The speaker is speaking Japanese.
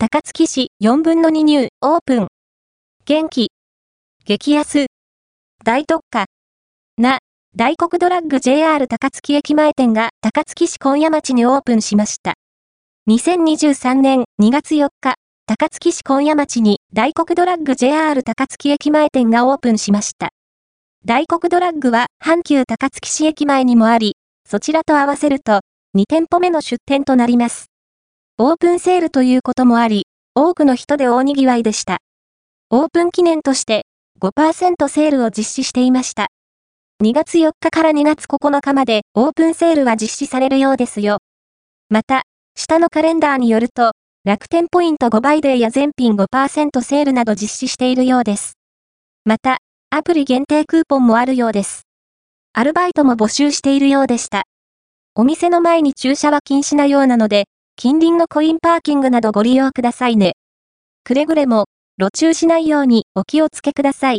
高槻市4分の2ニューオープン。元気。激安。大特価。な、大黒ドラッグ JR 高槻駅前店が高槻市今夜町にオープンしました。2023年2月4日、高槻市今夜町に大黒ドラッグ JR 高槻駅前店がオープンしました。大黒ドラッグは阪急高槻市駅前にもあり、そちらと合わせると2店舗目の出店となります。オープンセールということもあり、多くの人で大賑わいでした。オープン記念として5%セールを実施していました。2月4日から2月9日までオープンセールは実施されるようですよ。また、下のカレンダーによると、楽天ポイント5倍デーや全品5%セールなど実施しているようです。また、アプリ限定クーポンもあるようです。アルバイトも募集しているようでした。お店の前に駐車は禁止なようなので、近隣のコインパーキングなどご利用くださいね。くれぐれも、路駐しないようにお気をつけください。